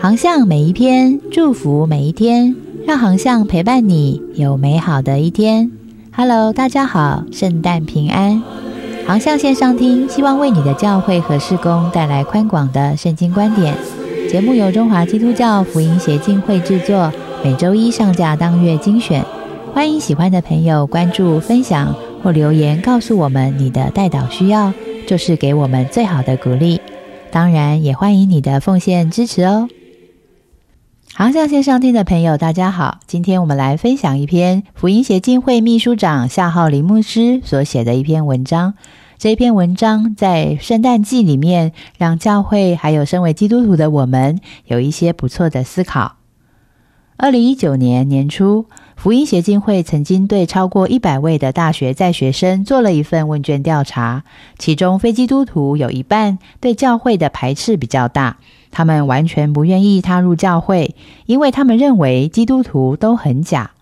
航向每一篇，祝福每一天，让航向陪伴你有美好的一天。Hello，大家好，圣诞平安。航向线上听，希望为你的教会和事工带来宽广的圣经观点。节目由中华基督教福音协进会制作，每周一上架当月精选。欢迎喜欢的朋友关注、分享或留言告诉我们你的代祷需要，就是给我们最好的鼓励。当然，也欢迎你的奉献支持哦。航向线上听的朋友，大家好！今天我们来分享一篇福音协进会秘书长夏浩林牧师所写的一篇文章。这篇文章在圣诞季里面，让教会还有身为基督徒的我们有一些不错的思考。二零一九年年初，福音协进会曾经对超过一百位的大学在学生做了一份问卷调查，其中非基督徒有一半对教会的排斥比较大。他们完全不愿意踏入教会，因为他们认为基督徒都很假。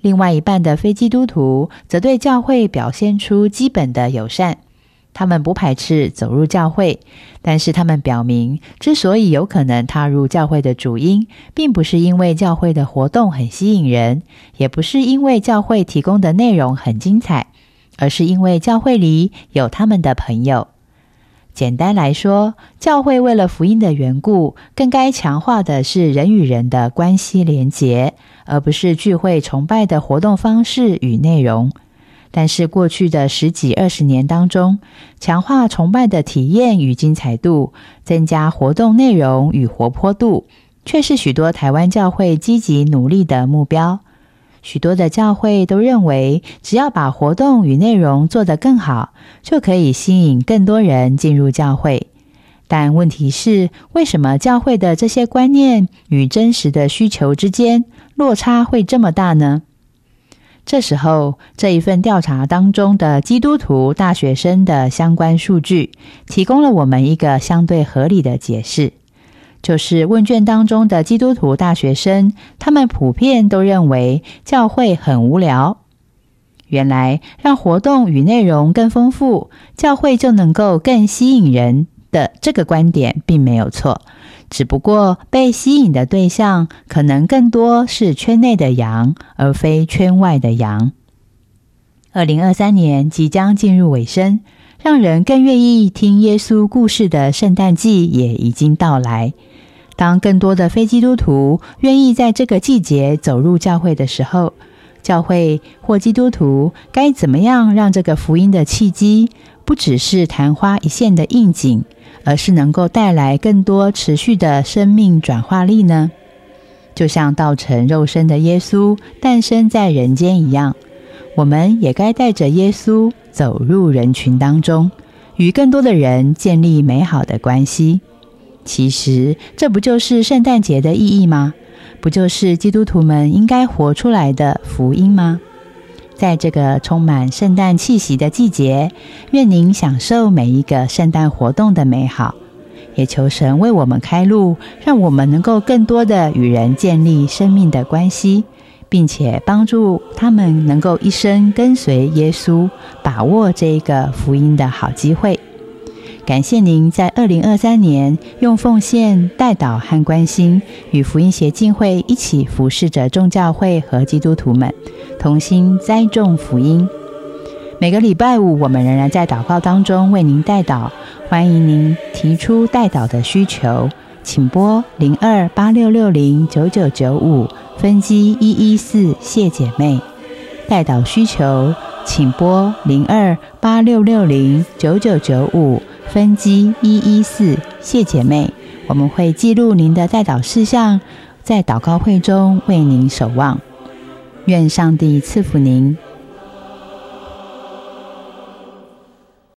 另外一半的非基督徒则对教会表现出基本的友善，他们不排斥走入教会，但是他们表明，之所以有可能踏入教会的主因，并不是因为教会的活动很吸引人，也不是因为教会提供的内容很精彩，而是因为教会里有他们的朋友。简单来说，教会为了福音的缘故，更该强化的是人与人的关系连结，而不是聚会崇拜的活动方式与内容。但是过去的十几二十年当中，强化崇拜的体验与精彩度，增加活动内容与活泼度，却是许多台湾教会积极努力的目标。许多的教会都认为，只要把活动与内容做得更好，就可以吸引更多人进入教会。但问题是，为什么教会的这些观念与真实的需求之间落差会这么大呢？这时候，这一份调查当中的基督徒大学生的相关数据，提供了我们一个相对合理的解释。就是问卷当中的基督徒大学生，他们普遍都认为教会很无聊。原来让活动与内容更丰富，教会就能够更吸引人的这个观点并没有错，只不过被吸引的对象可能更多是圈内的羊，而非圈外的羊。二零二三年即将进入尾声，让人更愿意听耶稣故事的圣诞季也已经到来。当更多的非基督徒愿意在这个季节走入教会的时候，教会或基督徒该怎么样让这个福音的契机不只是昙花一现的应景，而是能够带来更多持续的生命转化力呢？就像道成肉身的耶稣诞生在人间一样，我们也该带着耶稣走入人群当中，与更多的人建立美好的关系。其实，这不就是圣诞节的意义吗？不就是基督徒们应该活出来的福音吗？在这个充满圣诞气息的季节，愿您享受每一个圣诞活动的美好，也求神为我们开路，让我们能够更多的与人建立生命的关系，并且帮助他们能够一生跟随耶稣，把握这个福音的好机会。感谢您在二零二三年用奉献、代祷和关心，与福音协进会一起服侍着众教会和基督徒们，同心栽种福音。每个礼拜五，我们仍然在祷告当中为您代祷。欢迎您提出代祷的需求，请拨零二八六六零九九九五分机一一四谢姐妹。代祷需求，请拨零二八六六零九九九五。分机一一四，谢姐妹，我们会记录您的代祷事项，在祷告会中为您守望。愿上帝赐福您。